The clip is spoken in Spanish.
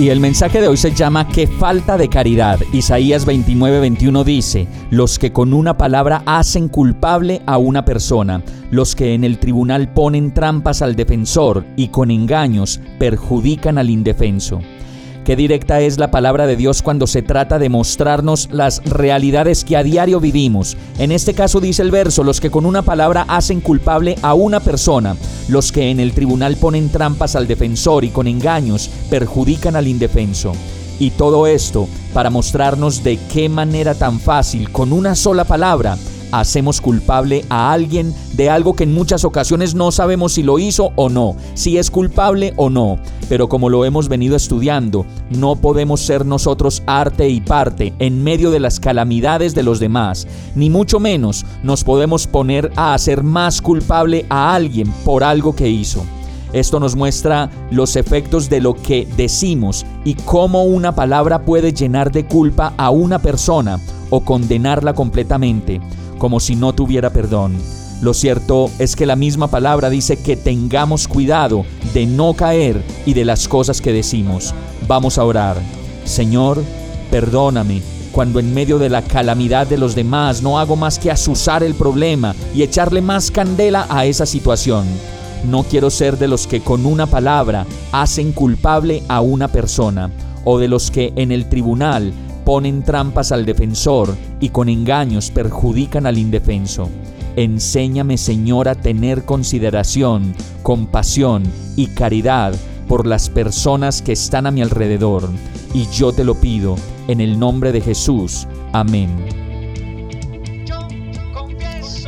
Y el mensaje de hoy se llama Qué falta de caridad. Isaías 29:21 dice, los que con una palabra hacen culpable a una persona, los que en el tribunal ponen trampas al defensor y con engaños perjudican al indefenso. Qué directa es la palabra de Dios cuando se trata de mostrarnos las realidades que a diario vivimos. En este caso dice el verso, los que con una palabra hacen culpable a una persona, los que en el tribunal ponen trampas al defensor y con engaños perjudican al indefenso. Y todo esto para mostrarnos de qué manera tan fácil, con una sola palabra, hacemos culpable a alguien de algo que en muchas ocasiones no sabemos si lo hizo o no, si es culpable o no. Pero como lo hemos venido estudiando, no podemos ser nosotros arte y parte en medio de las calamidades de los demás, ni mucho menos nos podemos poner a hacer más culpable a alguien por algo que hizo. Esto nos muestra los efectos de lo que decimos y cómo una palabra puede llenar de culpa a una persona o condenarla completamente como si no tuviera perdón. Lo cierto es que la misma palabra dice que tengamos cuidado de no caer y de las cosas que decimos. Vamos a orar. Señor, perdóname cuando en medio de la calamidad de los demás no hago más que asusar el problema y echarle más candela a esa situación. No quiero ser de los que con una palabra hacen culpable a una persona o de los que en el tribunal ponen trampas al defensor y con engaños perjudican al indefenso. Enséñame, Señor, a tener consideración, compasión y caridad por las personas que están a mi alrededor. Y yo te lo pido, en el nombre de Jesús. Amén.